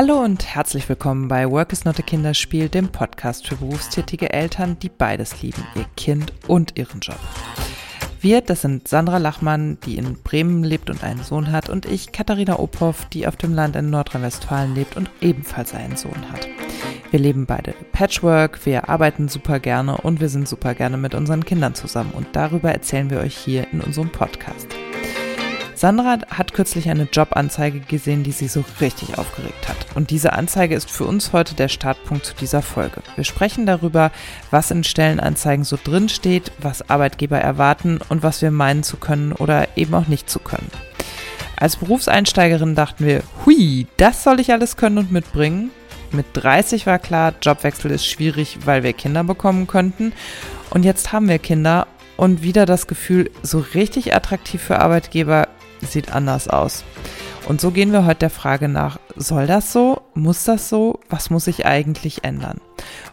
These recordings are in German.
Hallo und herzlich willkommen bei Work is not a Kinderspiel, dem Podcast für berufstätige Eltern, die beides lieben, ihr Kind und ihren Job. Wir, das sind Sandra Lachmann, die in Bremen lebt und einen Sohn hat, und ich, Katharina Ophoff, die auf dem Land in Nordrhein-Westfalen lebt und ebenfalls einen Sohn hat. Wir leben beide Patchwork, wir arbeiten super gerne und wir sind super gerne mit unseren Kindern zusammen und darüber erzählen wir euch hier in unserem Podcast. Sandra hat kürzlich eine Jobanzeige gesehen, die sie so richtig aufgeregt hat. Und diese Anzeige ist für uns heute der Startpunkt zu dieser Folge. Wir sprechen darüber, was in Stellenanzeigen so drin steht, was Arbeitgeber erwarten und was wir meinen zu können oder eben auch nicht zu können. Als Berufseinsteigerin dachten wir, hui, das soll ich alles können und mitbringen. Mit 30 war klar, Jobwechsel ist schwierig, weil wir Kinder bekommen könnten. Und jetzt haben wir Kinder und wieder das Gefühl, so richtig attraktiv für Arbeitgeber sieht anders aus. Und so gehen wir heute der Frage nach, soll das so? Muss das so? Was muss sich eigentlich ändern?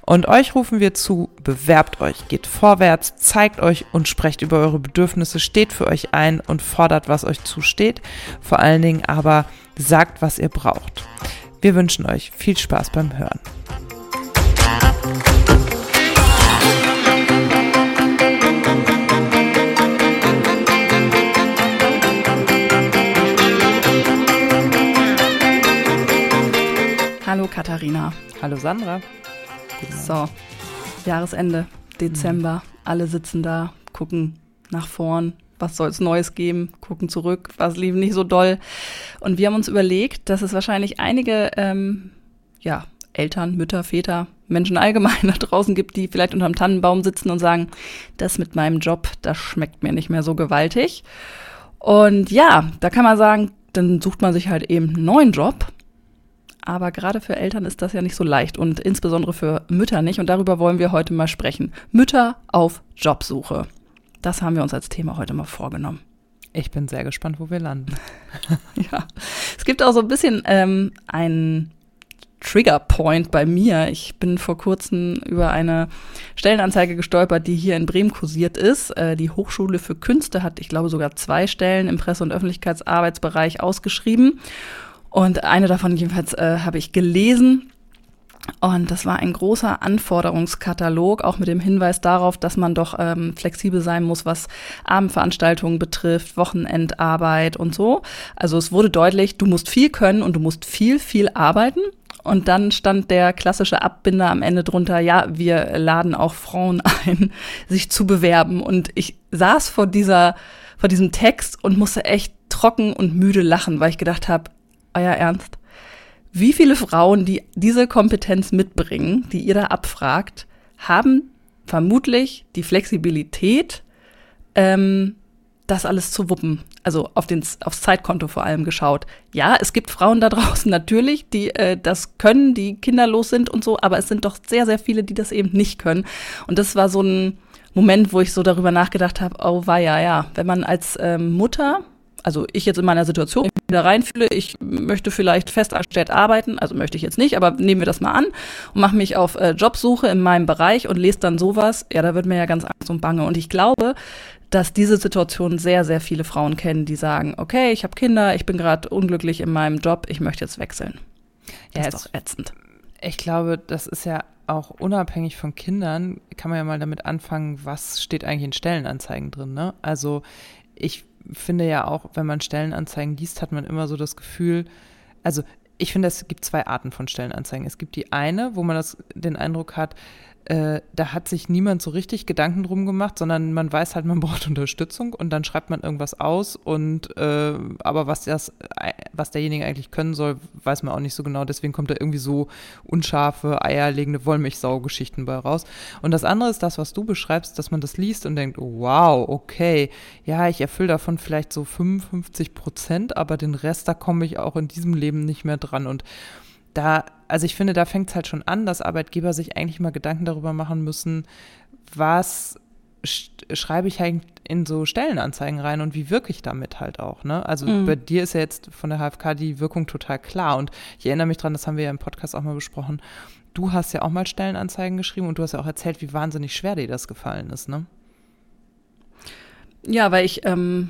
Und euch rufen wir zu, bewerbt euch, geht vorwärts, zeigt euch und sprecht über eure Bedürfnisse, steht für euch ein und fordert, was euch zusteht. Vor allen Dingen aber sagt, was ihr braucht. Wir wünschen euch viel Spaß beim Hören. Hallo Katharina. Hallo Sandra. So, Jahresende, Dezember. Mhm. Alle sitzen da, gucken nach vorn. Was soll es Neues geben? Gucken zurück. Was lief nicht so doll? Und wir haben uns überlegt, dass es wahrscheinlich einige ähm, ja, Eltern, Mütter, Väter, Menschen allgemein da draußen gibt, die vielleicht unterm Tannenbaum sitzen und sagen, das mit meinem Job, das schmeckt mir nicht mehr so gewaltig. Und ja, da kann man sagen, dann sucht man sich halt eben einen neuen Job aber gerade für Eltern ist das ja nicht so leicht und insbesondere für Mütter nicht. Und darüber wollen wir heute mal sprechen. Mütter auf Jobsuche. Das haben wir uns als Thema heute mal vorgenommen. Ich bin sehr gespannt, wo wir landen. ja, es gibt auch so ein bisschen ähm, einen Triggerpoint bei mir. Ich bin vor kurzem über eine Stellenanzeige gestolpert, die hier in Bremen kursiert ist. Äh, die Hochschule für Künste hat, ich glaube, sogar zwei Stellen im Presse- und Öffentlichkeitsarbeitsbereich ausgeschrieben. Und eine davon jedenfalls äh, habe ich gelesen. Und das war ein großer Anforderungskatalog, auch mit dem Hinweis darauf, dass man doch ähm, flexibel sein muss, was Abendveranstaltungen betrifft, Wochenendarbeit und so. Also es wurde deutlich, du musst viel können und du musst viel, viel arbeiten. Und dann stand der klassische Abbinder am Ende drunter, ja, wir laden auch Frauen ein, sich zu bewerben. Und ich saß vor dieser, vor diesem Text und musste echt trocken und müde lachen, weil ich gedacht habe, euer Ernst? Wie viele Frauen, die diese Kompetenz mitbringen, die ihr da abfragt, haben vermutlich die Flexibilität, ähm, das alles zu wuppen. Also auf den, aufs Zeitkonto vor allem geschaut. Ja, es gibt Frauen da draußen natürlich, die äh, das können, die kinderlos sind und so, aber es sind doch sehr, sehr viele, die das eben nicht können. Und das war so ein Moment, wo ich so darüber nachgedacht habe, oh war ja, ja, wenn man als ähm, Mutter also ich jetzt in meiner Situation wieder reinfühle, ich möchte vielleicht festangestellt arbeiten, also möchte ich jetzt nicht, aber nehmen wir das mal an und mache mich auf äh, Jobsuche in meinem Bereich und lese dann sowas, ja, da wird mir ja ganz Angst und Bange. Und ich glaube, dass diese Situation sehr, sehr viele Frauen kennen, die sagen, okay, ich habe Kinder, ich bin gerade unglücklich in meinem Job, ich möchte jetzt wechseln. Das ja, ist doch ätzend. Ich glaube, das ist ja auch unabhängig von Kindern, kann man ja mal damit anfangen, was steht eigentlich in Stellenanzeigen drin. Ne? Also ich finde ja auch, wenn man Stellenanzeigen liest, hat man immer so das Gefühl, also ich finde, es gibt zwei Arten von Stellenanzeigen. Es gibt die eine, wo man das, den Eindruck hat, äh, da hat sich niemand so richtig Gedanken drum gemacht, sondern man weiß halt, man braucht Unterstützung und dann schreibt man irgendwas aus und äh, aber was das, was derjenige eigentlich können soll, weiß man auch nicht so genau. Deswegen kommt da irgendwie so unscharfe, eierlegende Wollmilchsau-Geschichten bei raus. Und das andere ist das, was du beschreibst, dass man das liest und denkt, wow, okay, ja, ich erfülle davon vielleicht so 55 Prozent, aber den Rest, da komme ich auch in diesem Leben nicht mehr dran und da, also ich finde, da fängt es halt schon an, dass Arbeitgeber sich eigentlich mal Gedanken darüber machen müssen, was schreibe ich halt in so Stellenanzeigen rein und wie wirke ich damit halt auch, ne? Also mhm. bei dir ist ja jetzt von der HFK die Wirkung total klar und ich erinnere mich dran, das haben wir ja im Podcast auch mal besprochen. Du hast ja auch mal Stellenanzeigen geschrieben und du hast ja auch erzählt, wie wahnsinnig schwer dir das gefallen ist, ne? Ja, weil ich ähm,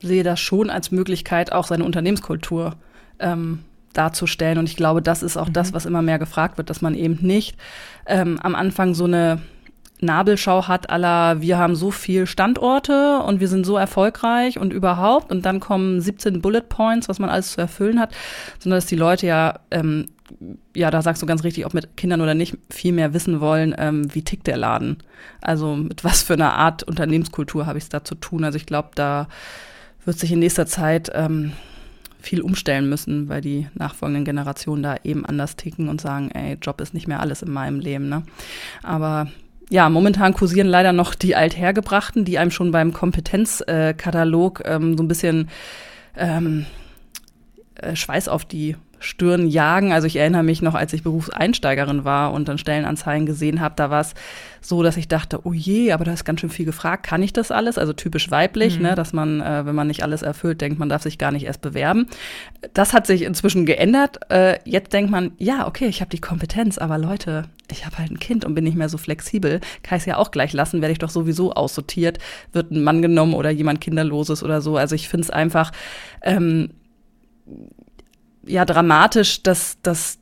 sehe das schon als Möglichkeit, auch seine Unternehmenskultur ähm, darzustellen. Und ich glaube, das ist auch mhm. das, was immer mehr gefragt wird, dass man eben nicht ähm, am Anfang so eine Nabelschau hat aller, wir haben so viel Standorte und wir sind so erfolgreich und überhaupt und dann kommen 17 Bullet Points, was man alles zu erfüllen hat, sondern dass die Leute ja, ähm, ja, da sagst du ganz richtig, ob mit Kindern oder nicht, viel mehr wissen wollen, ähm, wie tickt der Laden. Also mit was für einer Art Unternehmenskultur habe ich es da zu tun. Also ich glaube, da wird sich in nächster Zeit ähm, viel umstellen müssen, weil die nachfolgenden Generationen da eben anders ticken und sagen, ey, Job ist nicht mehr alles in meinem Leben. Ne? Aber ja, momentan kursieren leider noch die Althergebrachten, die einem schon beim Kompetenzkatalog ähm, so ein bisschen ähm, äh, Schweiß auf die Stirn jagen. Also ich erinnere mich noch, als ich Berufseinsteigerin war und dann Stellenanzeigen gesehen habe, da war es so, dass ich dachte, oh je, aber da ist ganz schön viel gefragt. Kann ich das alles? Also typisch weiblich, mhm. ne, dass man, äh, wenn man nicht alles erfüllt, denkt, man darf sich gar nicht erst bewerben. Das hat sich inzwischen geändert. Äh, jetzt denkt man, ja, okay, ich habe die Kompetenz, aber Leute, ich habe halt ein Kind und bin nicht mehr so flexibel. Kann ich es ja auch gleich lassen, werde ich doch sowieso aussortiert, wird ein Mann genommen oder jemand Kinderloses oder so. Also ich finde es einfach ähm, ja dramatisch, dass, dass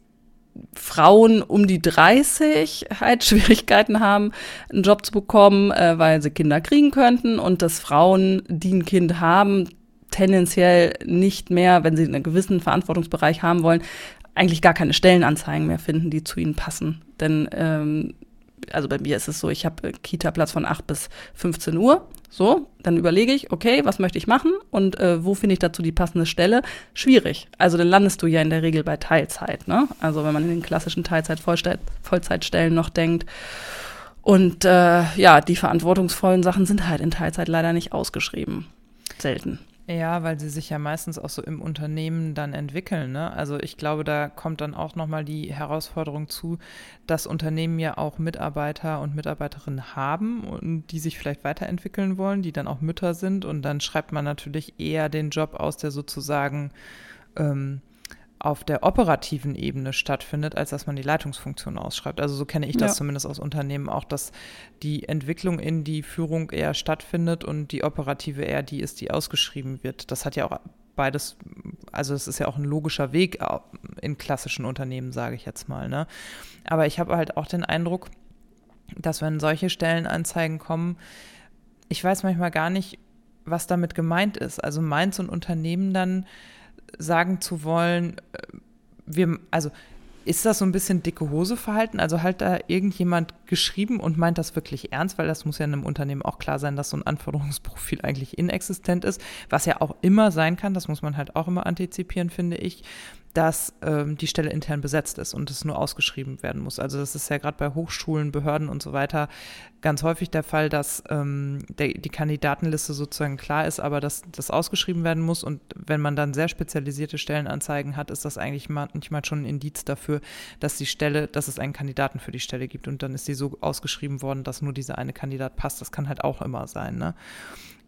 Frauen um die 30 halt Schwierigkeiten haben, einen Job zu bekommen, äh, weil sie Kinder kriegen könnten und dass Frauen, die ein Kind haben, tendenziell nicht mehr, wenn sie einen gewissen Verantwortungsbereich haben wollen, eigentlich gar keine Stellenanzeigen mehr finden, die zu ihnen passen. Denn ähm, also bei mir ist es so, ich habe Kita-Platz von 8 bis 15 Uhr. So, dann überlege ich, okay, was möchte ich machen und äh, wo finde ich dazu die passende Stelle? Schwierig. Also dann landest du ja in der Regel bei Teilzeit. Ne? Also wenn man in den klassischen Teilzeit-Vollzeitstellen noch denkt. Und äh, ja, die verantwortungsvollen Sachen sind halt in Teilzeit leider nicht ausgeschrieben. Selten. Ja, weil sie sich ja meistens auch so im Unternehmen dann entwickeln. Ne? Also ich glaube, da kommt dann auch nochmal die Herausforderung zu, dass Unternehmen ja auch Mitarbeiter und Mitarbeiterinnen haben und die sich vielleicht weiterentwickeln wollen, die dann auch Mütter sind. Und dann schreibt man natürlich eher den Job aus, der sozusagen ähm, auf der operativen Ebene stattfindet, als dass man die Leitungsfunktion ausschreibt. Also so kenne ich das ja. zumindest aus Unternehmen auch, dass die Entwicklung in die Führung eher stattfindet und die operative eher die ist, die ausgeschrieben wird. Das hat ja auch beides, also es ist ja auch ein logischer Weg in klassischen Unternehmen, sage ich jetzt mal. Ne? Aber ich habe halt auch den Eindruck, dass wenn solche Stellenanzeigen kommen, ich weiß manchmal gar nicht, was damit gemeint ist. Also meint so ein Unternehmen dann, sagen zu wollen, äh, wir, also ist das so ein bisschen dicke Hose Verhalten? Also halt da irgendjemand geschrieben und meint das wirklich ernst, weil das muss ja in einem Unternehmen auch klar sein, dass so ein Anforderungsprofil eigentlich inexistent ist, was ja auch immer sein kann, das muss man halt auch immer antizipieren, finde ich dass ähm, die Stelle intern besetzt ist und es nur ausgeschrieben werden muss. Also das ist ja gerade bei Hochschulen, Behörden und so weiter ganz häufig der Fall, dass ähm, der, die Kandidatenliste sozusagen klar ist, aber dass das ausgeschrieben werden muss. Und wenn man dann sehr spezialisierte Stellenanzeigen hat, ist das eigentlich manchmal schon ein Indiz dafür, dass die Stelle, dass es einen Kandidaten für die Stelle gibt. Und dann ist sie so ausgeschrieben worden, dass nur dieser eine Kandidat passt. Das kann halt auch immer sein. Ne?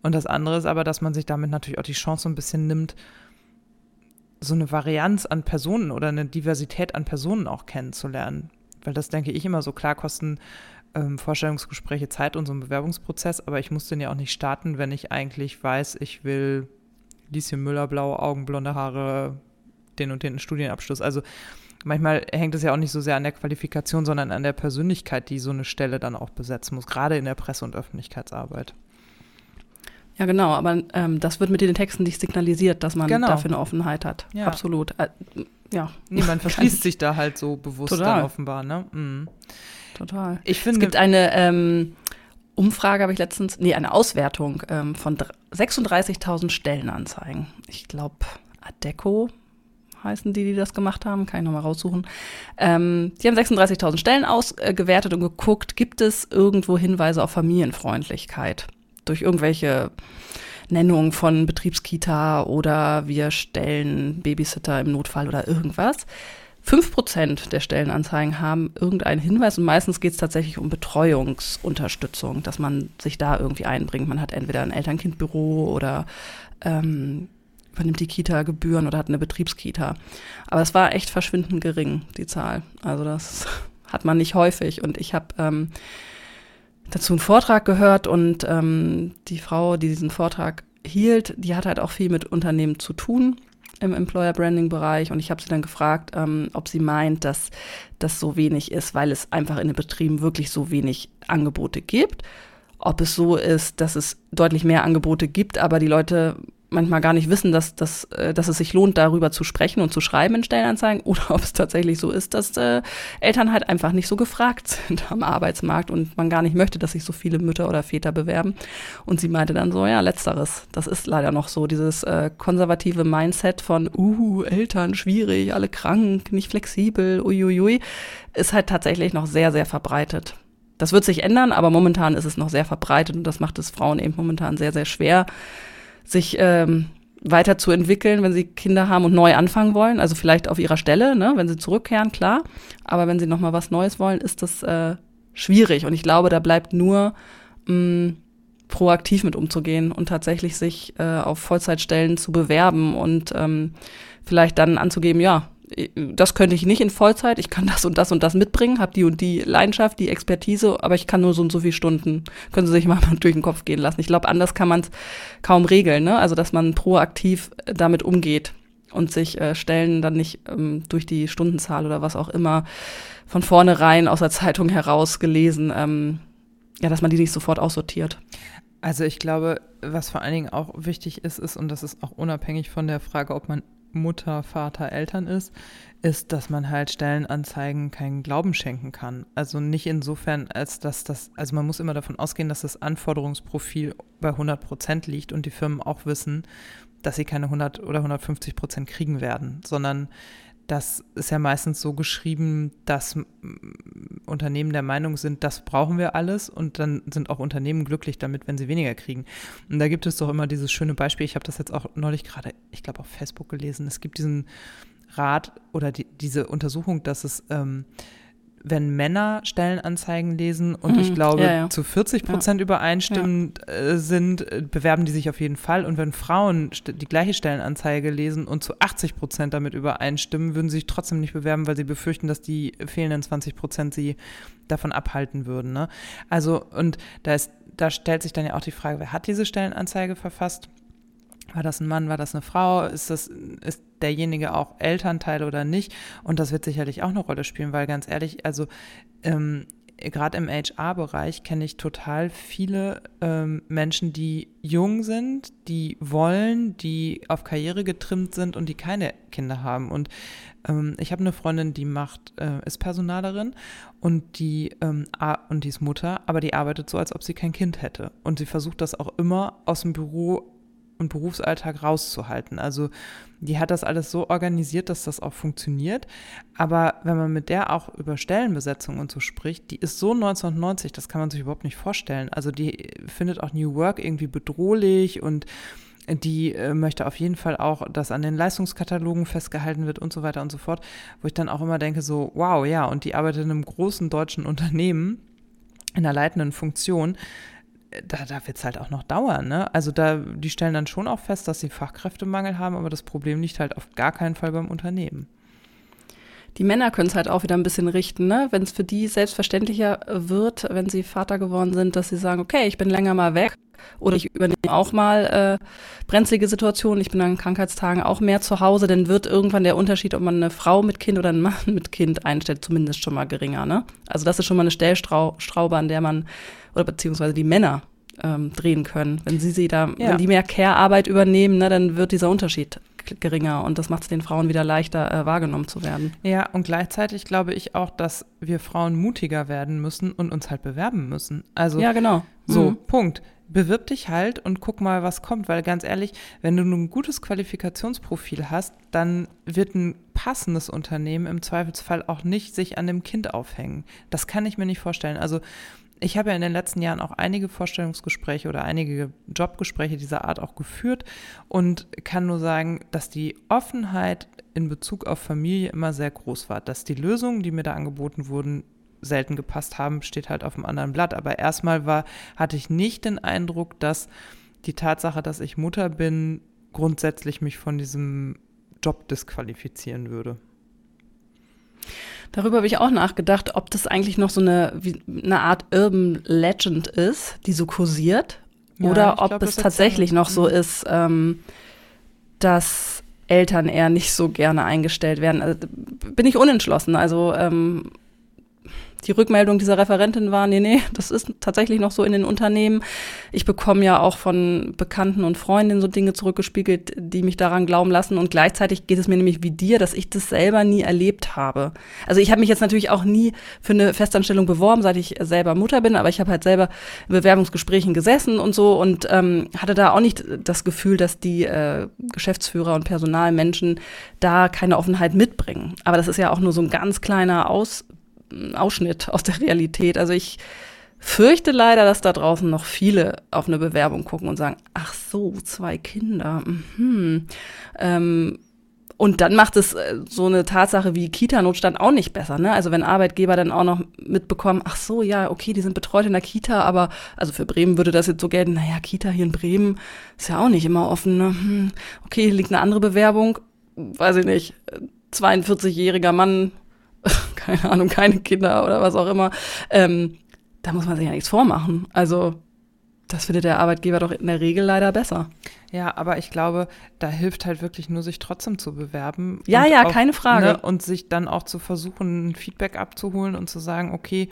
Und das andere ist aber, dass man sich damit natürlich auch die Chance ein bisschen nimmt, so eine Varianz an Personen oder eine Diversität an Personen auch kennenzulernen. Weil das denke ich immer so klar kosten ähm, Vorstellungsgespräche Zeit und so ein Bewerbungsprozess, aber ich muss den ja auch nicht starten, wenn ich eigentlich weiß, ich will Lieschen Müller, blaue Augen, blonde Haare, den und den Studienabschluss. Also manchmal hängt es ja auch nicht so sehr an der Qualifikation, sondern an der Persönlichkeit, die so eine Stelle dann auch besetzen muss, gerade in der Presse- und Öffentlichkeitsarbeit. Ja, genau, aber ähm, das wird mit den Texten nicht signalisiert, dass man genau. dafür eine Offenheit hat. Ja. Absolut. Äh, ja. Nee, man verschließt sich da halt so bewusst Total. dann offenbar, ne? Mhm. Total. Ich finde, es gibt eine ähm, Umfrage, habe ich letztens, nee, eine Auswertung ähm, von 36.000 Stellenanzeigen. Ich glaube, Adeco heißen die, die das gemacht haben, kann ich nochmal raussuchen. Ähm, die haben 36.000 Stellen ausgewertet und geguckt, gibt es irgendwo Hinweise auf Familienfreundlichkeit? Durch irgendwelche Nennungen von Betriebskita oder wir stellen Babysitter im Notfall oder irgendwas. Fünf Prozent der Stellenanzeigen haben irgendeinen Hinweis und meistens geht es tatsächlich um Betreuungsunterstützung, dass man sich da irgendwie einbringt. Man hat entweder ein Elternkindbüro oder ähm, übernimmt die Kita Gebühren oder hat eine Betriebskita. Aber es war echt verschwindend gering, die Zahl. Also das hat man nicht häufig. Und ich habe ähm, dazu einen Vortrag gehört und ähm, die Frau, die diesen Vortrag hielt, die hat halt auch viel mit Unternehmen zu tun. im Employer Branding Bereich und ich habe sie dann gefragt, ähm, ob sie meint, dass das so wenig ist, weil es einfach in den Betrieben wirklich so wenig Angebote gibt. Ob es so ist, dass es deutlich mehr Angebote gibt, aber die Leute manchmal gar nicht wissen, dass, dass, äh, dass es sich lohnt, darüber zu sprechen und zu schreiben in Stellenanzeigen oder ob es tatsächlich so ist, dass äh, Eltern halt einfach nicht so gefragt sind am Arbeitsmarkt und man gar nicht möchte, dass sich so viele Mütter oder Väter bewerben. Und sie meinte dann so, ja, letzteres. Das ist leider noch so, dieses äh, konservative Mindset von, uh, Eltern, schwierig, alle krank, nicht flexibel, uiuiui, ist halt tatsächlich noch sehr, sehr verbreitet. Das wird sich ändern, aber momentan ist es noch sehr verbreitet und das macht es Frauen eben momentan sehr, sehr schwer, sich ähm, weiterzuentwickeln, wenn sie Kinder haben und neu anfangen wollen. Also vielleicht auf ihrer Stelle, ne, wenn sie zurückkehren, klar. Aber wenn sie noch mal was Neues wollen, ist das äh, schwierig. Und ich glaube, da bleibt nur mh, mm, proaktiv mit umzugehen und tatsächlich sich äh, auf Vollzeitstellen zu bewerben und ähm, vielleicht dann anzugeben, ja, das könnte ich nicht in Vollzeit, ich kann das und das und das mitbringen, habe die und die Leidenschaft, die Expertise, aber ich kann nur so und so viele Stunden, können Sie sich mal durch den Kopf gehen lassen. Ich glaube, anders kann man es kaum regeln, ne? Also, dass man proaktiv damit umgeht und sich äh, Stellen dann nicht ähm, durch die Stundenzahl oder was auch immer von vornherein aus der Zeitung heraus gelesen, ähm, ja, dass man die nicht sofort aussortiert. Also ich glaube, was vor allen Dingen auch wichtig ist, ist, und das ist auch unabhängig von der Frage, ob man Mutter, Vater, Eltern ist, ist, dass man halt Stellenanzeigen keinen Glauben schenken kann. Also nicht insofern, als dass das, also man muss immer davon ausgehen, dass das Anforderungsprofil bei 100 Prozent liegt und die Firmen auch wissen, dass sie keine 100 oder 150 Prozent kriegen werden, sondern das ist ja meistens so geschrieben, dass Unternehmen der Meinung sind, das brauchen wir alles und dann sind auch Unternehmen glücklich damit, wenn sie weniger kriegen. Und da gibt es doch immer dieses schöne Beispiel, ich habe das jetzt auch neulich gerade, ich glaube, auf Facebook gelesen, es gibt diesen Rat oder die, diese Untersuchung, dass es ähm, wenn Männer Stellenanzeigen lesen und mhm, ich glaube ja, ja. zu 40 Prozent ja. übereinstimmend äh, sind, äh, bewerben die sich auf jeden Fall. Und wenn Frauen die gleiche Stellenanzeige lesen und zu 80 Prozent damit übereinstimmen, würden sie sich trotzdem nicht bewerben, weil sie befürchten, dass die fehlenden 20 Prozent sie davon abhalten würden. Ne? Also, und da ist, da stellt sich dann ja auch die Frage, wer hat diese Stellenanzeige verfasst? War das ein Mann, war das eine Frau? Ist das, ist derjenige auch Elternteil oder nicht? Und das wird sicherlich auch eine Rolle spielen, weil ganz ehrlich, also ähm, gerade im HR-Bereich kenne ich total viele ähm, Menschen, die jung sind, die wollen, die auf Karriere getrimmt sind und die keine Kinder haben. Und ähm, ich habe eine Freundin, die macht, äh, ist Personalerin und die ähm, und die ist Mutter, aber die arbeitet so, als ob sie kein Kind hätte. Und sie versucht das auch immer aus dem Büro und Berufsalltag rauszuhalten. Also die hat das alles so organisiert, dass das auch funktioniert. Aber wenn man mit der auch über Stellenbesetzung und so spricht, die ist so 1990, das kann man sich überhaupt nicht vorstellen. Also die findet auch New Work irgendwie bedrohlich und die äh, möchte auf jeden Fall auch, dass an den Leistungskatalogen festgehalten wird und so weiter und so fort, wo ich dann auch immer denke, so, wow, ja, und die arbeitet in einem großen deutschen Unternehmen in einer leitenden Funktion da, da wird es halt auch noch dauern. Ne? Also da, die stellen dann schon auch fest, dass sie Fachkräftemangel haben, aber das Problem liegt halt auf gar keinen Fall beim Unternehmen. Die Männer können es halt auch wieder ein bisschen richten, ne? wenn es für die selbstverständlicher wird, wenn sie Vater geworden sind, dass sie sagen, okay, ich bin länger mal weg oder ich übernehme auch mal äh, brenzlige Situationen, ich bin an Krankheitstagen auch mehr zu Hause, dann wird irgendwann der Unterschied, ob man eine Frau mit Kind oder einen Mann mit Kind einstellt, zumindest schon mal geringer. Ne? Also das ist schon mal eine Stellschraube, an der man oder beziehungsweise die Männer ähm, drehen können. Wenn sie sie da, ja. wenn die mehr Care-Arbeit übernehmen, ne, dann wird dieser Unterschied geringer und das macht es den Frauen wieder leichter, äh, wahrgenommen zu werden. Ja, und gleichzeitig glaube ich auch, dass wir Frauen mutiger werden müssen und uns halt bewerben müssen. Also ja, genau. So, mhm. Punkt. Bewirb dich halt und guck mal, was kommt, weil ganz ehrlich, wenn du ein gutes Qualifikationsprofil hast, dann wird ein passendes Unternehmen im Zweifelsfall auch nicht sich an dem Kind aufhängen. Das kann ich mir nicht vorstellen. Also ich habe ja in den letzten Jahren auch einige Vorstellungsgespräche oder einige Jobgespräche dieser Art auch geführt und kann nur sagen, dass die Offenheit in Bezug auf Familie immer sehr groß war. Dass die Lösungen, die mir da angeboten wurden, selten gepasst haben, steht halt auf einem anderen Blatt. Aber erstmal war, hatte ich nicht den Eindruck, dass die Tatsache, dass ich Mutter bin, grundsätzlich mich von diesem Job disqualifizieren würde. Darüber habe ich auch nachgedacht, ob das eigentlich noch so eine, wie, eine Art Urban Legend ist, die so kursiert. Ja, oder ob glaub, es tatsächlich noch so mhm. ist, ähm, dass Eltern eher nicht so gerne eingestellt werden. Also, bin ich unentschlossen. Also ähm, die Rückmeldung dieser Referentin war, nee, nee, das ist tatsächlich noch so in den Unternehmen. Ich bekomme ja auch von Bekannten und Freundinnen so Dinge zurückgespiegelt, die mich daran glauben lassen. Und gleichzeitig geht es mir nämlich wie dir, dass ich das selber nie erlebt habe. Also ich habe mich jetzt natürlich auch nie für eine Festanstellung beworben, seit ich selber Mutter bin, aber ich habe halt selber in Bewerbungsgesprächen gesessen und so und ähm, hatte da auch nicht das Gefühl, dass die äh, Geschäftsführer und Personalmenschen da keine Offenheit mitbringen. Aber das ist ja auch nur so ein ganz kleiner Aus Ausschnitt aus der Realität. Also ich fürchte leider, dass da draußen noch viele auf eine Bewerbung gucken und sagen, ach so, zwei Kinder. Mhm. Ähm, und dann macht es äh, so eine Tatsache wie Kita-Notstand auch nicht besser. Ne? Also wenn Arbeitgeber dann auch noch mitbekommen, ach so, ja, okay, die sind betreut in der Kita, aber also für Bremen würde das jetzt so gelten, naja, Kita hier in Bremen ist ja auch nicht immer offen. Ne? Hm, okay, hier liegt eine andere Bewerbung, weiß ich nicht, 42-jähriger Mann, keine Ahnung, keine Kinder oder was auch immer, ähm, da muss man sich ja nichts vormachen. Also das findet der Arbeitgeber doch in der Regel leider besser. Ja, aber ich glaube, da hilft halt wirklich nur, sich trotzdem zu bewerben. Ja, ja, auch, keine Frage. Ne, und sich dann auch zu versuchen, ein Feedback abzuholen und zu sagen, okay,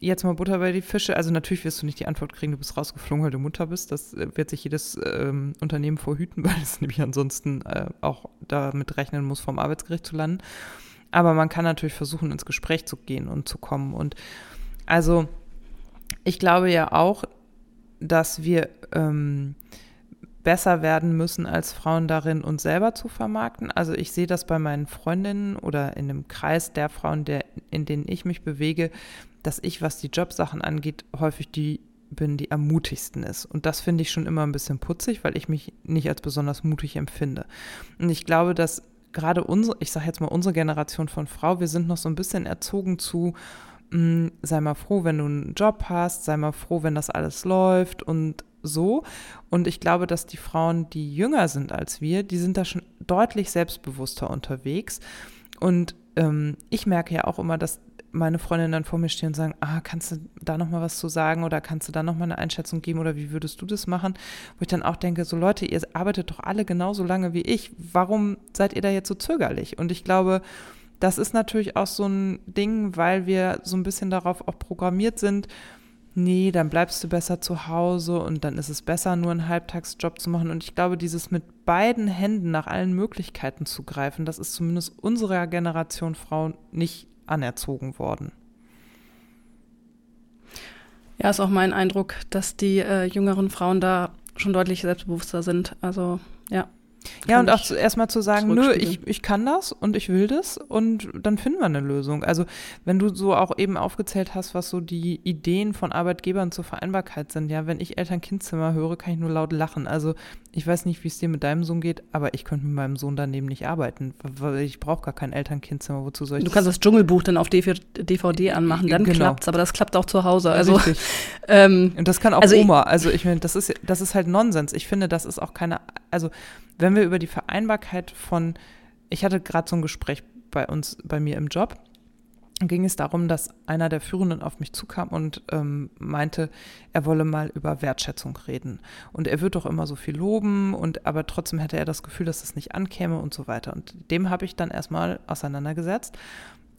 jetzt mal Butter bei die Fische. Also natürlich wirst du nicht die Antwort kriegen, du bist rausgeflogen, weil du Mutter bist. Das äh, wird sich jedes ähm, Unternehmen vorhüten, weil es nämlich ansonsten äh, auch damit rechnen muss, vom Arbeitsgericht zu landen. Aber man kann natürlich versuchen, ins Gespräch zu gehen und zu kommen. Und also ich glaube ja auch, dass wir ähm, besser werden müssen als Frauen darin, uns selber zu vermarkten. Also ich sehe das bei meinen Freundinnen oder in dem Kreis der Frauen, der, in denen ich mich bewege, dass ich, was die Jobsachen angeht, häufig die bin, die am mutigsten ist. Und das finde ich schon immer ein bisschen putzig, weil ich mich nicht als besonders mutig empfinde. Und ich glaube, dass gerade unsere, ich sage jetzt mal unsere Generation von Frau, wir sind noch so ein bisschen erzogen zu, mh, mm, sei mal froh, wenn du einen Job hast, sei mal froh, wenn das alles läuft und so. Und ich glaube, dass die Frauen, die jünger sind als wir, die sind da schon deutlich selbstbewusster unterwegs. Und ähm, ich merke ja auch immer, dass meine Freundinnen dann vor mir stehen und sagen, ah, kannst du da noch mal was zu sagen oder kannst du da noch mal eine Einschätzung geben oder wie würdest du das machen? Wo ich dann auch denke, so Leute, ihr arbeitet doch alle genauso lange wie ich. Warum seid ihr da jetzt so zögerlich? Und ich glaube, das ist natürlich auch so ein Ding, weil wir so ein bisschen darauf auch programmiert sind, nee, dann bleibst du besser zu Hause und dann ist es besser, nur einen Halbtagsjob zu machen. Und ich glaube, dieses mit beiden Händen nach allen Möglichkeiten zu greifen, das ist zumindest unserer Generation Frauen nicht anerzogen worden. Ja, ist auch mein Eindruck, dass die äh, jüngeren Frauen da schon deutlich selbstbewusster sind. Also ja. Ja, und auch erstmal zu sagen, nö, ich, ich kann das und ich will das und dann finden wir eine Lösung. Also wenn du so auch eben aufgezählt hast, was so die Ideen von Arbeitgebern zur Vereinbarkeit sind, ja, wenn ich Eltern-Kind-Zimmer höre, kann ich nur laut lachen. Also ich weiß nicht, wie es dir mit deinem Sohn geht, aber ich könnte mit meinem Sohn daneben nicht arbeiten, weil ich brauche gar kein Eltern-Kind-Zimmer. Wozu soll ich Du kannst das Dschungelbuch dann auf DVD anmachen, dann genau. klappt's, aber das klappt auch zu Hause. Also, ähm, und das kann auch also Oma. Also ich meine, das ist, das ist halt Nonsens. Ich finde, das ist auch keine, also wenn wir über die Vereinbarkeit von, ich hatte gerade so ein Gespräch bei uns, bei mir im Job, ging es darum, dass einer der Führenden auf mich zukam und ähm, meinte, er wolle mal über Wertschätzung reden. Und er wird doch immer so viel loben und aber trotzdem hätte er das Gefühl, dass es nicht ankäme und so weiter. Und dem habe ich dann erstmal auseinandergesetzt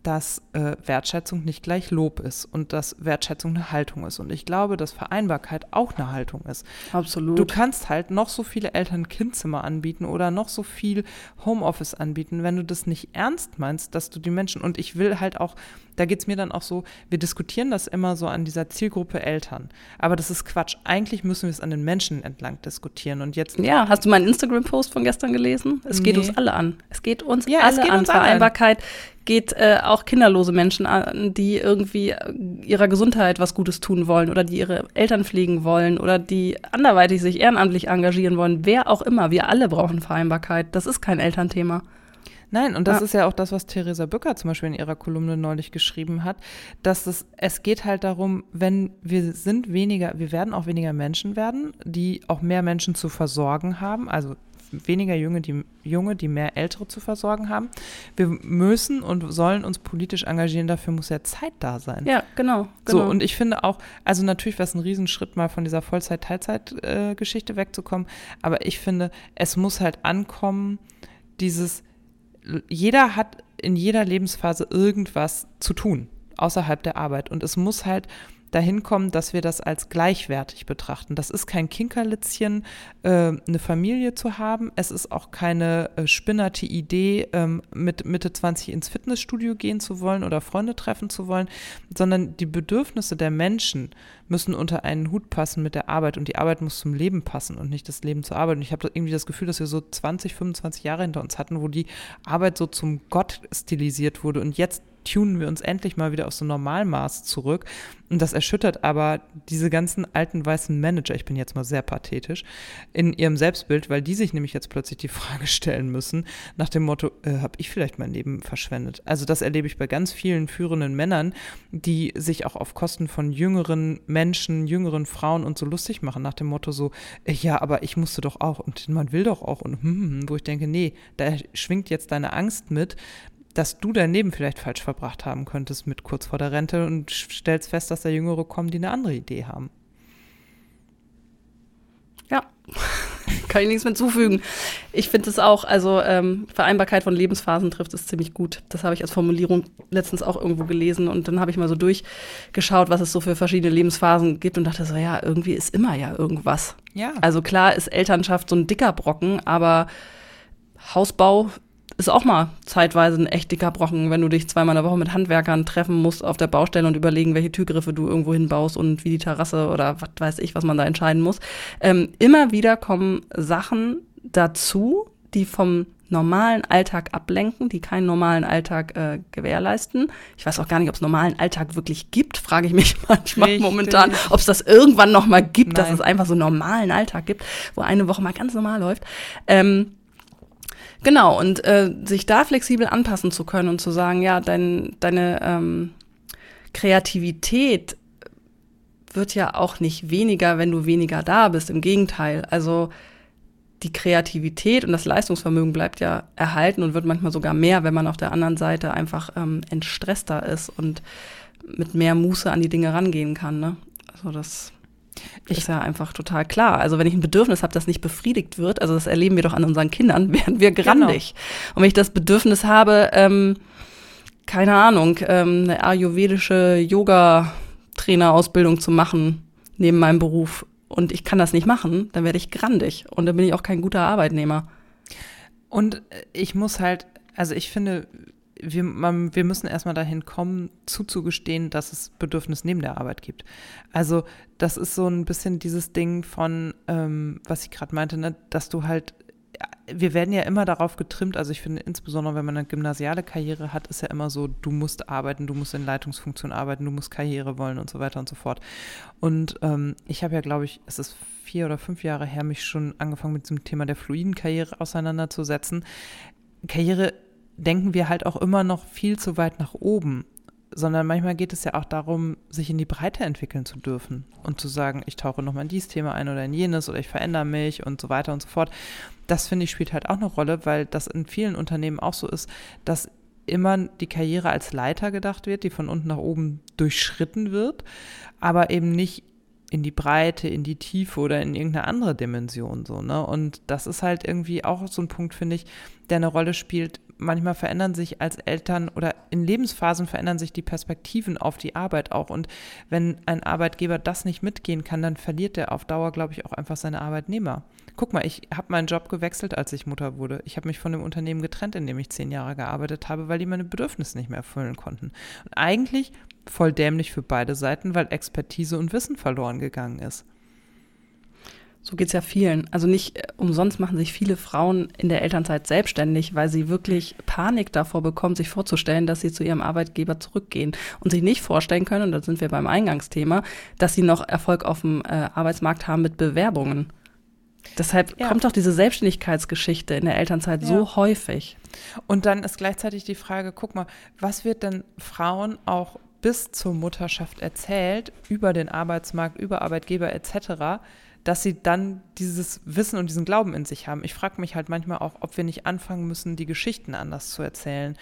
dass äh, Wertschätzung nicht gleich Lob ist und dass Wertschätzung eine Haltung ist. Und ich glaube, dass Vereinbarkeit auch eine Haltung ist. Absolut. Du kannst halt noch so viele Eltern-Kind-Zimmer anbieten oder noch so viel Homeoffice anbieten, wenn du das nicht ernst meinst, dass du die Menschen, und ich will halt auch da geht es mir dann auch so, wir diskutieren das immer so an dieser Zielgruppe Eltern. Aber das ist Quatsch. Eigentlich müssen wir es an den Menschen entlang diskutieren. Und jetzt. Ja, hast du meinen Instagram-Post von gestern gelesen? Es geht nee. uns alle an. Es geht uns ja, alle geht an. Uns Vereinbarkeit an. Geht äh, auch kinderlose Menschen an, die irgendwie äh, ihrer Gesundheit was Gutes tun wollen oder die ihre Eltern pflegen wollen oder die anderweitig sich ehrenamtlich engagieren wollen. Wer auch immer. Wir alle brauchen Vereinbarkeit. Das ist kein Elternthema. Nein, und das ja. ist ja auch das, was Theresa Bücker zum Beispiel in ihrer Kolumne neulich geschrieben hat, dass es, es geht halt darum, wenn wir sind weniger, wir werden auch weniger Menschen werden, die auch mehr Menschen zu versorgen haben, also weniger Junge die, Junge, die mehr Ältere zu versorgen haben. Wir müssen und sollen uns politisch engagieren, dafür muss ja Zeit da sein. Ja, genau. genau. So, und ich finde auch, also natürlich wäre es ein Riesenschritt, mal von dieser Vollzeit-Teilzeit-Geschichte äh, wegzukommen, aber ich finde, es muss halt ankommen, dieses, jeder hat in jeder Lebensphase irgendwas zu tun außerhalb der Arbeit. Und es muss halt dahin kommen, dass wir das als gleichwertig betrachten. Das ist kein Kinkerlitzchen, äh, eine Familie zu haben. Es ist auch keine äh, spinnerte Idee, ähm, mit Mitte 20 ins Fitnessstudio gehen zu wollen oder Freunde treffen zu wollen, sondern die Bedürfnisse der Menschen müssen unter einen Hut passen mit der Arbeit und die Arbeit muss zum Leben passen und nicht das Leben zur Arbeit. Und ich habe irgendwie das Gefühl, dass wir so 20, 25 Jahre hinter uns hatten, wo die Arbeit so zum Gott stilisiert wurde und jetzt tunen wir uns endlich mal wieder auf so Normalmaß zurück. Und das erschüttert aber diese ganzen alten weißen Manager, ich bin jetzt mal sehr pathetisch, in ihrem Selbstbild, weil die sich nämlich jetzt plötzlich die Frage stellen müssen, nach dem Motto, äh, habe ich vielleicht mein Leben verschwendet? Also das erlebe ich bei ganz vielen führenden Männern, die sich auch auf Kosten von jüngeren Menschen, jüngeren Frauen und so lustig machen, nach dem Motto so, äh, ja, aber ich musste doch auch und man will doch auch und hm, hm, hm wo ich denke, nee, da schwingt jetzt deine Angst mit, dass du dein Leben vielleicht falsch verbracht haben könntest mit kurz vor der Rente und stellst fest, dass da Jüngere kommen, die eine andere Idee haben. Ja, kann ich nichts mehr zufügen. Ich finde es auch, also ähm, Vereinbarkeit von Lebensphasen trifft es ziemlich gut. Das habe ich als Formulierung letztens auch irgendwo gelesen und dann habe ich mal so durchgeschaut, was es so für verschiedene Lebensphasen gibt und dachte so, ja, irgendwie ist immer ja irgendwas. Ja. Also klar ist Elternschaft so ein dicker Brocken, aber Hausbau ist auch mal zeitweise ein echt dicker Brocken, wenn du dich zweimal in der Woche mit Handwerkern treffen musst auf der Baustelle und überlegen, welche Türgriffe du irgendwo hinbaust und wie die Terrasse oder was weiß ich, was man da entscheiden muss. Ähm, immer wieder kommen Sachen dazu, die vom normalen Alltag ablenken, die keinen normalen Alltag äh, gewährleisten. Ich weiß auch gar nicht, ob es normalen Alltag wirklich gibt, frage ich mich manchmal Richtig. momentan, ob es das irgendwann noch mal gibt, Nein. dass es einfach so einen normalen Alltag gibt, wo eine Woche mal ganz normal läuft. Ähm, Genau, und äh, sich da flexibel anpassen zu können und zu sagen, ja, dein, deine ähm, Kreativität wird ja auch nicht weniger, wenn du weniger da bist. Im Gegenteil. Also die Kreativität und das Leistungsvermögen bleibt ja erhalten und wird manchmal sogar mehr, wenn man auf der anderen Seite einfach ähm, entstresster ist und mit mehr Muße an die Dinge rangehen kann. Ne? Also das ich ist ja einfach total klar. Also wenn ich ein Bedürfnis habe, das nicht befriedigt wird, also das erleben wir doch an unseren Kindern, werden wir grandig. Genau. Und wenn ich das Bedürfnis habe, ähm, keine Ahnung, ähm, eine ayurvedische Yoga-Trainerausbildung zu machen neben meinem Beruf und ich kann das nicht machen, dann werde ich grandig und dann bin ich auch kein guter Arbeitnehmer. Und ich muss halt, also ich finde, wir, man, wir müssen erstmal dahin kommen, zuzugestehen, dass es Bedürfnis neben der Arbeit gibt. Also das ist so ein bisschen dieses Ding von, ähm, was ich gerade meinte, ne, dass du halt, wir werden ja immer darauf getrimmt, also ich finde insbesondere, wenn man eine gymnasiale Karriere hat, ist ja immer so, du musst arbeiten, du musst in Leitungsfunktion arbeiten, du musst Karriere wollen und so weiter und so fort. Und ähm, ich habe ja, glaube ich, es ist vier oder fünf Jahre her, mich schon angefangen mit diesem Thema der fluiden Karriere auseinanderzusetzen. Karriere denken wir halt auch immer noch viel zu weit nach oben, sondern manchmal geht es ja auch darum, sich in die Breite entwickeln zu dürfen und zu sagen, ich tauche nochmal in dieses Thema ein oder in jenes oder ich verändere mich und so weiter und so fort. Das finde ich spielt halt auch eine Rolle, weil das in vielen Unternehmen auch so ist, dass immer die Karriere als Leiter gedacht wird, die von unten nach oben durchschritten wird, aber eben nicht in die Breite, in die Tiefe oder in irgendeine andere Dimension so, ne? Und das ist halt irgendwie auch so ein Punkt, finde ich, der eine Rolle spielt, manchmal verändern sich als Eltern oder in Lebensphasen verändern sich die Perspektiven auf die Arbeit auch. Und wenn ein Arbeitgeber das nicht mitgehen kann, dann verliert er auf Dauer, glaube ich, auch einfach seine Arbeitnehmer. Guck mal, ich habe meinen Job gewechselt, als ich Mutter wurde. Ich habe mich von dem Unternehmen getrennt, in dem ich zehn Jahre gearbeitet habe, weil die meine Bedürfnisse nicht mehr erfüllen konnten. Und eigentlich voll dämlich für beide Seiten, weil Expertise und Wissen verloren gegangen ist. So geht's ja vielen. Also nicht äh, umsonst machen sich viele Frauen in der Elternzeit selbstständig, weil sie wirklich Panik davor bekommen, sich vorzustellen, dass sie zu ihrem Arbeitgeber zurückgehen und sich nicht vorstellen können, und da sind wir beim Eingangsthema, dass sie noch Erfolg auf dem äh, Arbeitsmarkt haben mit Bewerbungen. Deshalb ja. kommt doch diese Selbstständigkeitsgeschichte in der Elternzeit ja. so häufig. Und dann ist gleichzeitig die Frage, guck mal, was wird denn Frauen auch bis zur Mutterschaft erzählt über den Arbeitsmarkt, über Arbeitgeber etc., dass sie dann dieses Wissen und diesen Glauben in sich haben. Ich frage mich halt manchmal auch, ob wir nicht anfangen müssen, die Geschichten anders zu erzählen.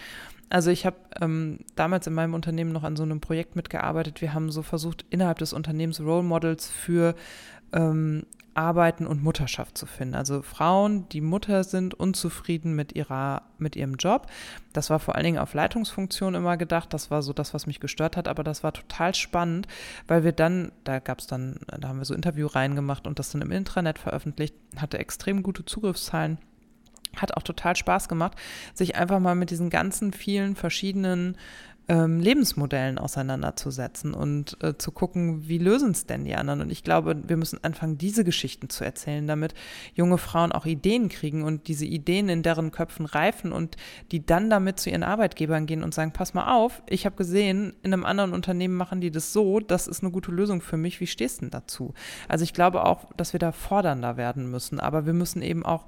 Also ich habe ähm, damals in meinem Unternehmen noch an so einem Projekt mitgearbeitet. Wir haben so versucht, innerhalb des Unternehmens Role Models für ähm, Arbeiten und Mutterschaft zu finden. Also Frauen, die Mutter sind, unzufrieden mit ihrer, mit ihrem Job. Das war vor allen Dingen auf Leitungsfunktion immer gedacht. Das war so das, was mich gestört hat. Aber das war total spannend, weil wir dann, da gab es dann, da haben wir so Interview reingemacht und das dann im Intranet veröffentlicht, hatte extrem gute Zugriffszahlen hat auch total Spaß gemacht, sich einfach mal mit diesen ganzen vielen verschiedenen ähm, Lebensmodellen auseinanderzusetzen und äh, zu gucken, wie lösen es denn die anderen. Und ich glaube, wir müssen anfangen, diese Geschichten zu erzählen, damit junge Frauen auch Ideen kriegen und diese Ideen in deren Köpfen reifen und die dann damit zu ihren Arbeitgebern gehen und sagen, pass mal auf, ich habe gesehen, in einem anderen Unternehmen machen die das so, das ist eine gute Lösung für mich, wie stehst du denn dazu? Also ich glaube auch, dass wir da fordernder werden müssen, aber wir müssen eben auch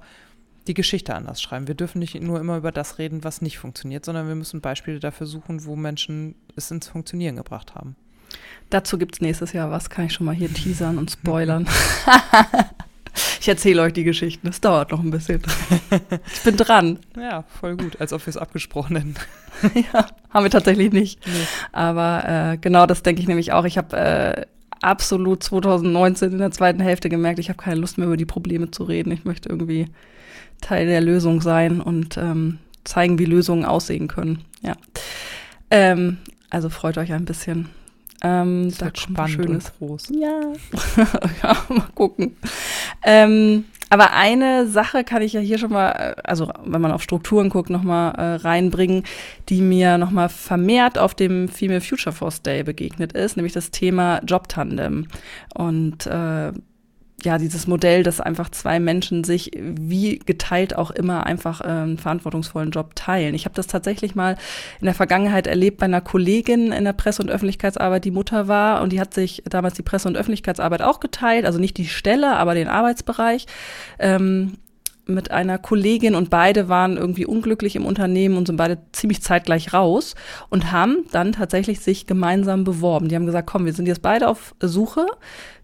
die Geschichte anders schreiben. Wir dürfen nicht nur immer über das reden, was nicht funktioniert, sondern wir müssen Beispiele dafür suchen, wo Menschen es ins Funktionieren gebracht haben. Dazu gibt es nächstes Jahr was, kann ich schon mal hier teasern und spoilern. ich erzähle euch die Geschichten, das dauert noch ein bisschen. ich bin dran. Ja, voll gut, als ob wir es abgesprochen hätten. ja, haben wir tatsächlich nicht. Nee. Aber äh, genau das denke ich nämlich auch. Ich habe äh, absolut 2019 in der zweiten Hälfte gemerkt, ich habe keine Lust mehr über die Probleme zu reden. Ich möchte irgendwie Teil der Lösung sein und ähm, zeigen, wie Lösungen aussehen können. Ja. Ähm, also freut euch ein bisschen. Ähm, das da wird spannend schönes. und groß. Ja. ja, mal gucken. Ähm, aber eine Sache kann ich ja hier schon mal, äh, also wenn man auf Strukturen guckt, nochmal äh, reinbringen, die mir nochmal vermehrt auf dem Female Future Force Day begegnet ist, nämlich das Thema Jobtandem. Und äh, ja, dieses Modell, dass einfach zwei Menschen sich wie geteilt auch immer einfach äh, einen verantwortungsvollen Job teilen. Ich habe das tatsächlich mal in der Vergangenheit erlebt bei einer Kollegin in der Presse- und Öffentlichkeitsarbeit, die Mutter war und die hat sich damals die Presse- und Öffentlichkeitsarbeit auch geteilt, also nicht die Stelle, aber den Arbeitsbereich. Ähm, mit einer Kollegin und beide waren irgendwie unglücklich im Unternehmen und sind beide ziemlich zeitgleich raus und haben dann tatsächlich sich gemeinsam beworben. Die haben gesagt, komm, wir sind jetzt beide auf Suche.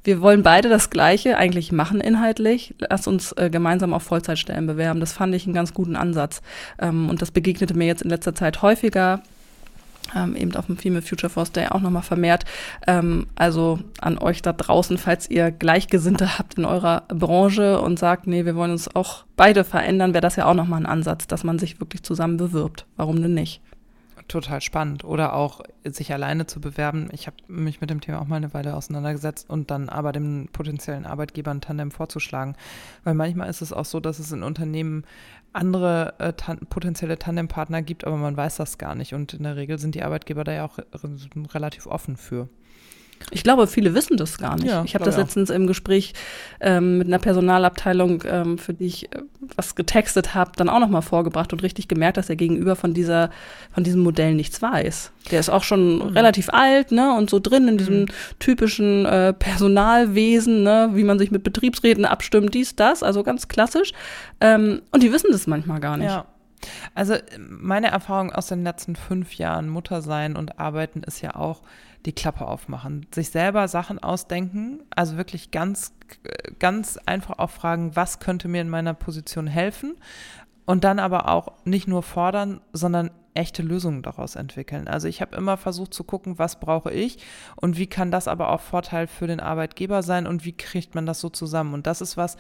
Wir wollen beide das Gleiche eigentlich machen inhaltlich. Lass uns äh, gemeinsam auf Vollzeitstellen bewerben. Das fand ich einen ganz guten Ansatz. Ähm, und das begegnete mir jetzt in letzter Zeit häufiger ähm, eben auf dem Female Future Force Day auch nochmal vermehrt. Ähm, also an euch da draußen, falls ihr Gleichgesinnte habt in eurer Branche und sagt, nee, wir wollen uns auch beide verändern, wäre das ja auch nochmal ein Ansatz, dass man sich wirklich zusammen bewirbt. Warum denn nicht? total spannend. Oder auch sich alleine zu bewerben. Ich habe mich mit dem Thema auch mal eine Weile auseinandergesetzt und dann aber dem potenziellen Arbeitgeber ein Tandem vorzuschlagen. Weil manchmal ist es auch so, dass es in Unternehmen andere äh, tan potenzielle Tandempartner gibt, aber man weiß das gar nicht. Und in der Regel sind die Arbeitgeber da ja auch relativ offen für. Ich glaube, viele wissen das gar nicht. Ja, ich habe das letztens im Gespräch ähm, mit einer Personalabteilung, ähm, für die ich äh, was getextet habe, dann auch nochmal vorgebracht und richtig gemerkt, dass er gegenüber von dieser, von diesem Modell nichts weiß. Der ist auch schon mhm. relativ alt, ne, und so drin in diesem mhm. typischen äh, Personalwesen, ne, wie man sich mit Betriebsräten abstimmt, dies, das, also ganz klassisch. Ähm, und die wissen das manchmal gar nicht. Ja. Also meine Erfahrung aus den letzten fünf Jahren Mutter sein und arbeiten ist ja auch, die Klappe aufmachen, sich selber Sachen ausdenken, also wirklich ganz, ganz einfach auch fragen, was könnte mir in meiner Position helfen und dann aber auch nicht nur fordern, sondern echte Lösungen daraus entwickeln. Also ich habe immer versucht zu gucken, was brauche ich und wie kann das aber auch Vorteil für den Arbeitgeber sein und wie kriegt man das so zusammen. Und das ist was,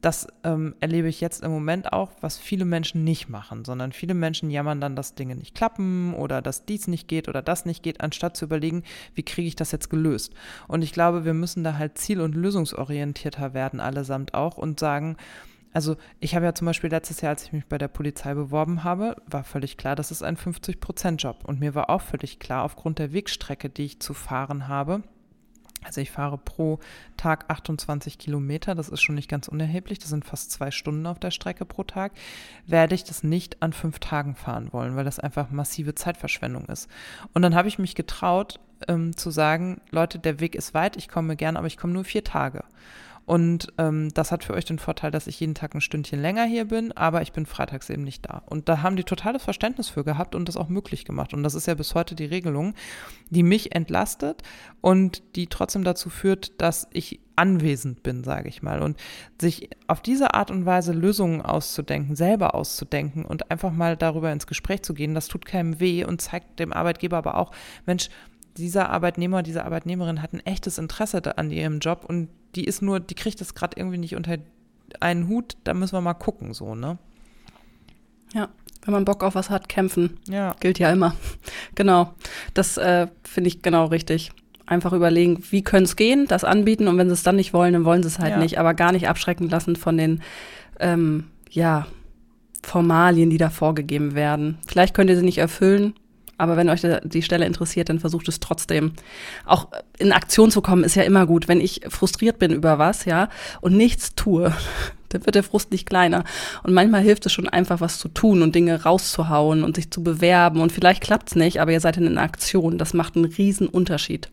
das ähm, erlebe ich jetzt im Moment auch, was viele Menschen nicht machen, sondern viele Menschen jammern dann, dass Dinge nicht klappen oder dass dies nicht geht oder das nicht geht, anstatt zu überlegen, wie kriege ich das jetzt gelöst. Und ich glaube, wir müssen da halt ziel- und lösungsorientierter werden, allesamt auch und sagen, also ich habe ja zum Beispiel letztes Jahr, als ich mich bei der Polizei beworben habe, war völlig klar, das ist ein 50-Prozent-Job. Und mir war auch völlig klar, aufgrund der Wegstrecke, die ich zu fahren habe, also ich fahre pro Tag 28 Kilometer, das ist schon nicht ganz unerheblich, das sind fast zwei Stunden auf der Strecke pro Tag, werde ich das nicht an fünf Tagen fahren wollen, weil das einfach massive Zeitverschwendung ist. Und dann habe ich mich getraut ähm, zu sagen, Leute, der Weg ist weit, ich komme gern, aber ich komme nur vier Tage. Und ähm, das hat für euch den Vorteil, dass ich jeden Tag ein Stündchen länger hier bin, aber ich bin freitags eben nicht da. Und da haben die totales Verständnis für gehabt und das auch möglich gemacht. Und das ist ja bis heute die Regelung, die mich entlastet und die trotzdem dazu führt, dass ich anwesend bin, sage ich mal. Und sich auf diese Art und Weise Lösungen auszudenken, selber auszudenken und einfach mal darüber ins Gespräch zu gehen, das tut keinem weh und zeigt dem Arbeitgeber aber auch, Mensch, dieser Arbeitnehmer, diese Arbeitnehmerin hat ein echtes Interesse an ihrem Job und die ist nur, die kriegt das gerade irgendwie nicht unter einen Hut, da müssen wir mal gucken, so, ne? Ja, wenn man Bock auf was hat, kämpfen. Ja. Gilt ja immer. Genau. Das äh, finde ich genau richtig. Einfach überlegen, wie könnte es gehen, das anbieten und wenn sie es dann nicht wollen, dann wollen sie es halt Ja. nicht, aber gar nicht abschrecken lassen von den, ähm, ja, Formalien, die da vorgegeben werden. Vielleicht könnt ihr sie nicht erfüllen, aber wenn euch die Stelle interessiert, dann versucht es trotzdem. Auch in Aktion zu kommen ist ja immer gut. Wenn ich frustriert bin über was, ja, und nichts tue, dann wird der Frust nicht kleiner. Und manchmal hilft es schon einfach, was zu tun und Dinge rauszuhauen und sich zu bewerben. Und vielleicht klappt's nicht, aber ihr seid in Aktion. Das macht einen riesen Unterschied.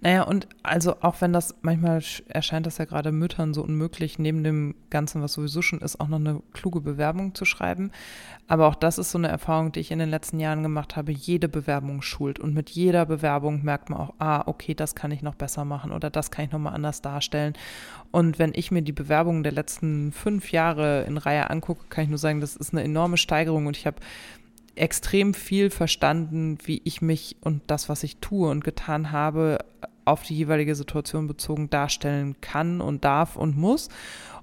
Naja, und also auch wenn das manchmal sch- erscheint das ja gerade Müttern so unmöglich, neben dem Ganzen, was sowieso schon ist, auch noch eine kluge Bewerbung zu schreiben. Aber auch das ist so eine Erfahrung, die ich in den letzten Jahren gemacht habe. Jede Bewerbung schult. Und mit jeder Bewerbung merkt man auch, ah, okay, das kann ich noch besser machen oder das kann ich nochmal anders darstellen. Und wenn ich mir die Bewerbungen der letzten fünf Jahre in Reihe angucke, kann ich nur sagen, das ist eine enorme Steigerung und ich habe extrem viel verstanden, wie ich mich und das, was ich tue und getan habe, auf die jeweilige Situation bezogen darstellen kann und darf und muss.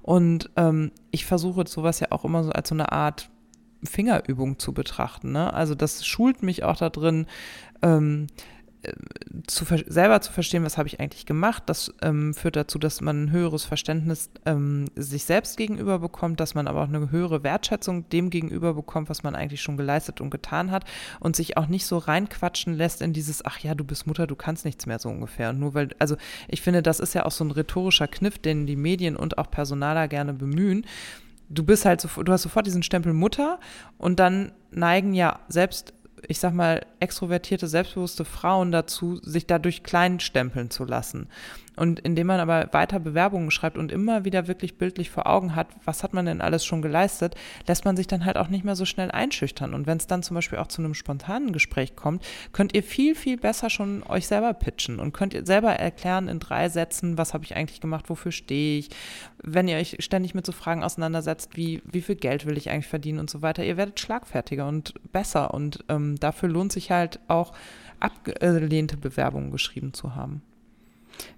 Und ähm, ich versuche sowas ja auch immer so als so eine Art Fingerübung zu betrachten. Ne? Also das schult mich auch da drin, ähm, äh, zu selber zu verstehen, was habe ich eigentlich gemacht. Das ähm, führt dazu, dass man ein höheres Verständnis ähm, sich selbst gegenüber bekommt, dass man aber auch eine höhere Wertschätzung dem gegenüber bekommt, was man eigentlich schon geleistet und getan hat und sich auch nicht so reinquatschen lässt in dieses, ach ja, du bist Mutter, du kannst nichts mehr so ungefähr. Und nur weil, also ich finde, das ist ja auch so ein rhetorischer Kniff, den die Medien und auch Personaler gerne bemühen. Du bist halt sofort, du hast sofort diesen Stempel Mutter und dann neigen ja selbst ich sag mal, extrovertierte, selbstbewusste Frauen dazu, sich dadurch klein stempeln zu lassen. Und indem man aber weiter Bewerbungen schreibt und immer wieder wirklich bildlich vor Augen hat, was hat man denn alles schon geleistet, lässt man sich dann halt auch nicht mehr so schnell einschüchtern. Und wenn es dann zum Beispiel auch zu einem spontanen Gespräch kommt, könnt ihr viel, viel besser schon euch selber pitchen und könnt ihr selber erklären in drei Sätzen, was habe ich eigentlich gemacht, wofür stehe ich. Wenn ihr euch ständig mit so Fragen auseinandersetzt, wie, wie viel Geld will ich eigentlich verdienen und so weiter, ihr werdet schlagfertiger und besser. Und ähm, dafür lohnt sich halt auch abgelehnte Bewerbungen geschrieben zu haben.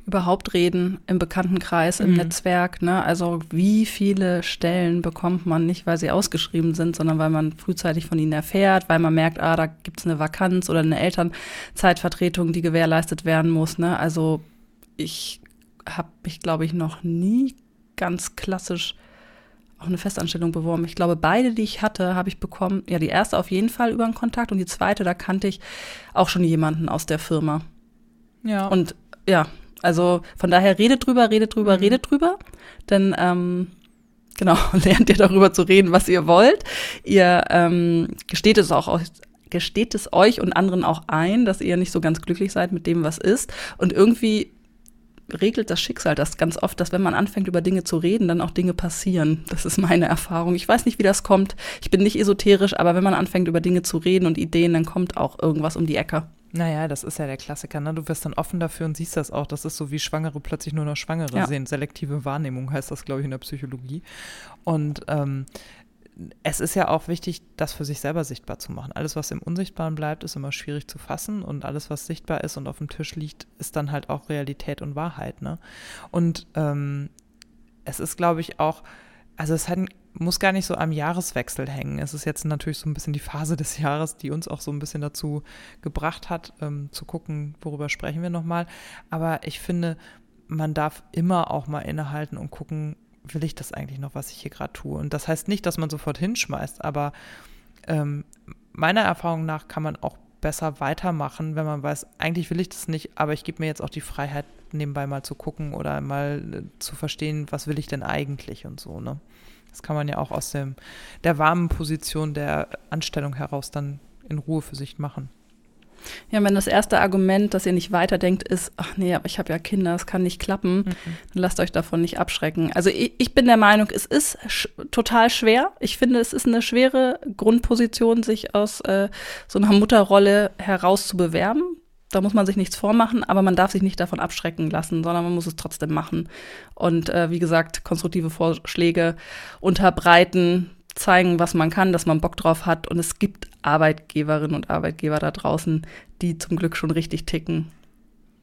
Überhaupt reden im Bekanntenkreis, im Mhm. Netzwerk. Ne? Also wie viele Stellen bekommt man nicht, weil sie ausgeschrieben sind, sondern weil man frühzeitig von ihnen erfährt, weil man merkt, ah, da gibt es eine Vakanz oder eine Elternzeitvertretung, die gewährleistet werden muss. Ne? Also ich habe mich, glaube ich, noch nie ganz klassisch auf eine Festanstellung beworben. Ich glaube, beide, die ich hatte, habe ich bekommen. Ja, die erste auf jeden Fall über einen Kontakt und die zweite, da kannte ich auch schon jemanden aus der Firma. Ja. Und ja, also von daher redet drüber, redet drüber, Mhm. redet drüber. Denn ähm, genau, lernt ihr darüber zu reden, was ihr wollt. Ihr ähm, gesteht es auch euch- gesteht es euch und anderen auch ein, dass ihr nicht so ganz glücklich seid mit dem, was ist. Und irgendwie regelt das Schicksal das ganz oft, dass wenn man anfängt, über Dinge zu reden, dann auch Dinge passieren. Das ist meine Erfahrung. Ich weiß nicht, wie das kommt. Ich bin nicht esoterisch, aber wenn man anfängt, über Dinge zu reden und Ideen, dann kommt auch irgendwas um die Ecke. Naja, das ist ja der Klassiker. Ne? Du wirst dann offen dafür und siehst das auch. Das ist so wie Schwangere plötzlich nur noch Schwangere Ja. sehen. Selektive Wahrnehmung heißt das, glaube ich, in der Psychologie. Und ähm, es ist ja auch wichtig, das für sich selber sichtbar zu machen. Alles, was im Unsichtbaren bleibt, ist immer schwierig zu fassen. Und alles, was sichtbar ist und auf dem Tisch liegt, ist dann halt auch Realität und Wahrheit. Ne? Und ähm, es ist, glaube ich, auch, also es hat, muss gar nicht so am Jahreswechsel hängen. Es ist jetzt natürlich so ein bisschen die Phase des Jahres, die uns auch so ein bisschen dazu gebracht hat, ähm, zu gucken, worüber sprechen wir nochmal. Aber ich finde, man darf immer auch mal innehalten und gucken, will ich das eigentlich noch, was ich hier gerade tue? Und das heißt nicht, dass man sofort hinschmeißt, aber ähm, meiner Erfahrung nach kann man auch besser weitermachen, wenn man weiß, eigentlich will ich das nicht, aber ich gebe mir jetzt auch die Freiheit, nebenbei mal zu gucken oder mal äh, zu verstehen, was will ich denn eigentlich und so, ne? Das kann man ja auch aus dem, der warmen Position der Anstellung heraus dann in Ruhe für sich machen. Ja, wenn das erste Argument, dass ihr nicht weiterdenkt, ist, ach nee, aber ich habe ja Kinder, es kann nicht klappen, dann lasst euch davon nicht abschrecken. Also ich, ich bin der Meinung, es ist sch total schwer. Ich finde, es ist eine schwere Grundposition, sich aus äh, so einer Mutterrolle heraus zu bewerben. Da muss man sich nichts vormachen, aber man darf sich nicht davon abschrecken lassen, sondern man muss es trotzdem machen. Und äh, wie gesagt, konstruktive Vorschläge unterbreiten, zeigen, was man kann, dass man Bock drauf hat. Und es gibt Arbeitgeberinnen und Arbeitgeber da draußen, die zum Glück schon richtig ticken.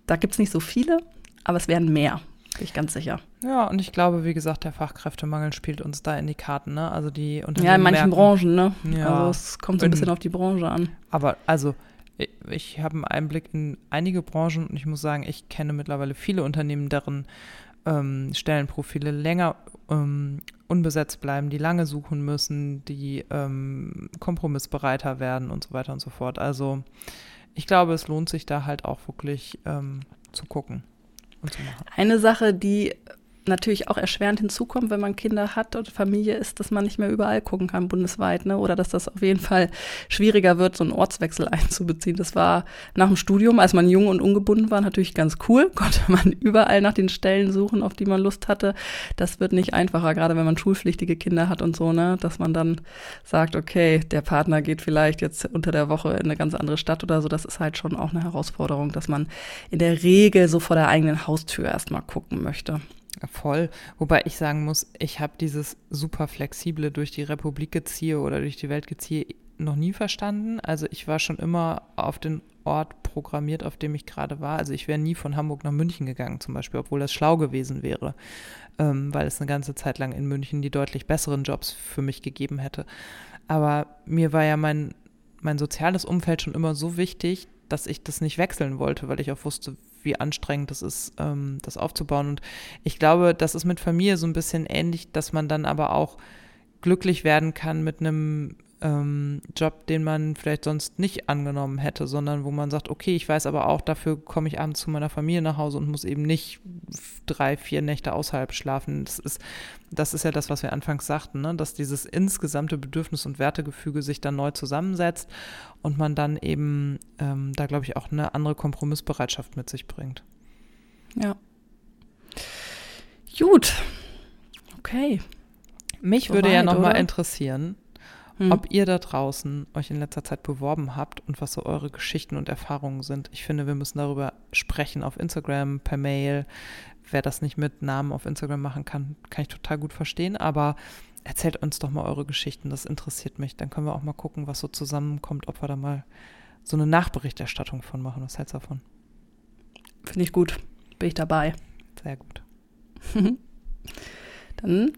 Da gibt es nicht so viele, aber es werden mehr. Bin ich ganz sicher. Ja, und ich glaube, wie gesagt, der Fachkräftemangel spielt uns da in die Karten, ne? Also die Unternehmen Ja, in manchen merken, Branchen, ne? Ja. Also es kommt so ein In- bisschen auf die Branche an. Aber also, ich, habe einen Einblick in einige Branchen und ich muss sagen, ich kenne mittlerweile viele Unternehmen, deren ähm, Stellenprofile länger ähm, unbesetzt bleiben, die lange suchen müssen, die ähm, kompromissbereiter werden und so weiter und so fort. Also ich glaube, es lohnt sich da halt auch wirklich ähm, zu gucken und zu machen. Eine Sache, die natürlich auch erschwerend hinzukommt, wenn man Kinder hat und Familie, ist, dass man nicht mehr überall gucken kann bundesweit, ne? Oder dass das auf jeden Fall schwieriger wird, so einen Ortswechsel einzubeziehen. Das war nach dem Studium, als man jung und ungebunden war, natürlich ganz cool. Konnte man überall nach den Stellen suchen, auf die man Lust hatte. Das wird nicht einfacher, gerade wenn man schulpflichtige Kinder hat und so, ne? Dass man dann sagt, okay, der Partner geht vielleicht jetzt unter der Woche in eine ganz andere Stadt oder so. Das ist halt schon auch eine Herausforderung, dass man in der Regel so vor der eigenen Haustür erstmal gucken möchte. Voll. Wobei ich sagen muss, ich habe dieses super flexible durch die Republik geziehe oder durch die Welt geziehe noch nie verstanden. Also ich war schon immer auf den Ort programmiert, auf dem ich gerade war. Also ich wäre nie von Hamburg nach München gegangen zum Beispiel, obwohl das schlau gewesen wäre, ähm, weil es eine ganze Zeit lang in München die deutlich besseren Jobs für mich gegeben hätte. Aber mir war ja mein, mein soziales Umfeld schon immer so wichtig, dass ich das nicht wechseln wollte, weil ich auch wusste, wie anstrengend es ist, ähm, das aufzubauen. Und ich glaube, das ist mit Familie so ein bisschen ähnlich, dass man dann aber auch glücklich werden kann mit einem ähm, Job, den man vielleicht sonst nicht angenommen hätte, sondern wo man sagt, okay, ich weiß aber auch, dafür komme ich abends zu meiner Familie nach Hause und muss eben nicht drei, vier Nächte außerhalb schlafen. Das ist, das ist ja das, was wir anfangs sagten, ne? dass dieses insgesamte Bedürfnis- und Wertegefüge sich dann neu zusammensetzt und man dann eben ähm, da, glaube ich, auch eine andere Kompromissbereitschaft mit sich bringt. Ja. Gut. Okay. Mich So würde ja nochmal interessieren, Hm. ob ihr da draußen euch in letzter Zeit beworben habt und was so eure Geschichten und Erfahrungen sind. Ich finde, wir müssen darüber sprechen auf Instagram, per Mail. Wer das nicht mit Namen auf Instagram machen kann, kann ich total gut verstehen. Aber erzählt uns doch mal eure Geschichten, das interessiert mich. Dann können wir auch mal gucken, was so zusammenkommt, ob wir da mal so eine Nachberichterstattung von machen. Was hältst du davon? Finde ich gut. Bin ich dabei. Sehr gut. Dann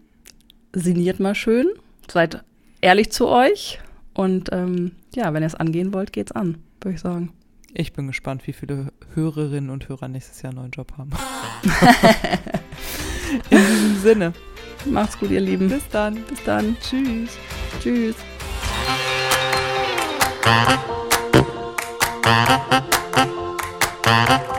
sinniert mal schön. Seid ehrlich zu euch. Und ähm, ja, wenn ihr es angehen wollt, geht's an, würde ich sagen. Ich bin gespannt, wie viele Hörerinnen und Hörer nächstes Jahr einen neuen Job haben. In diesem Sinne. Macht's gut, ihr Lieben. Bis dann. Bis dann. Tschüss. Tschüss. Thank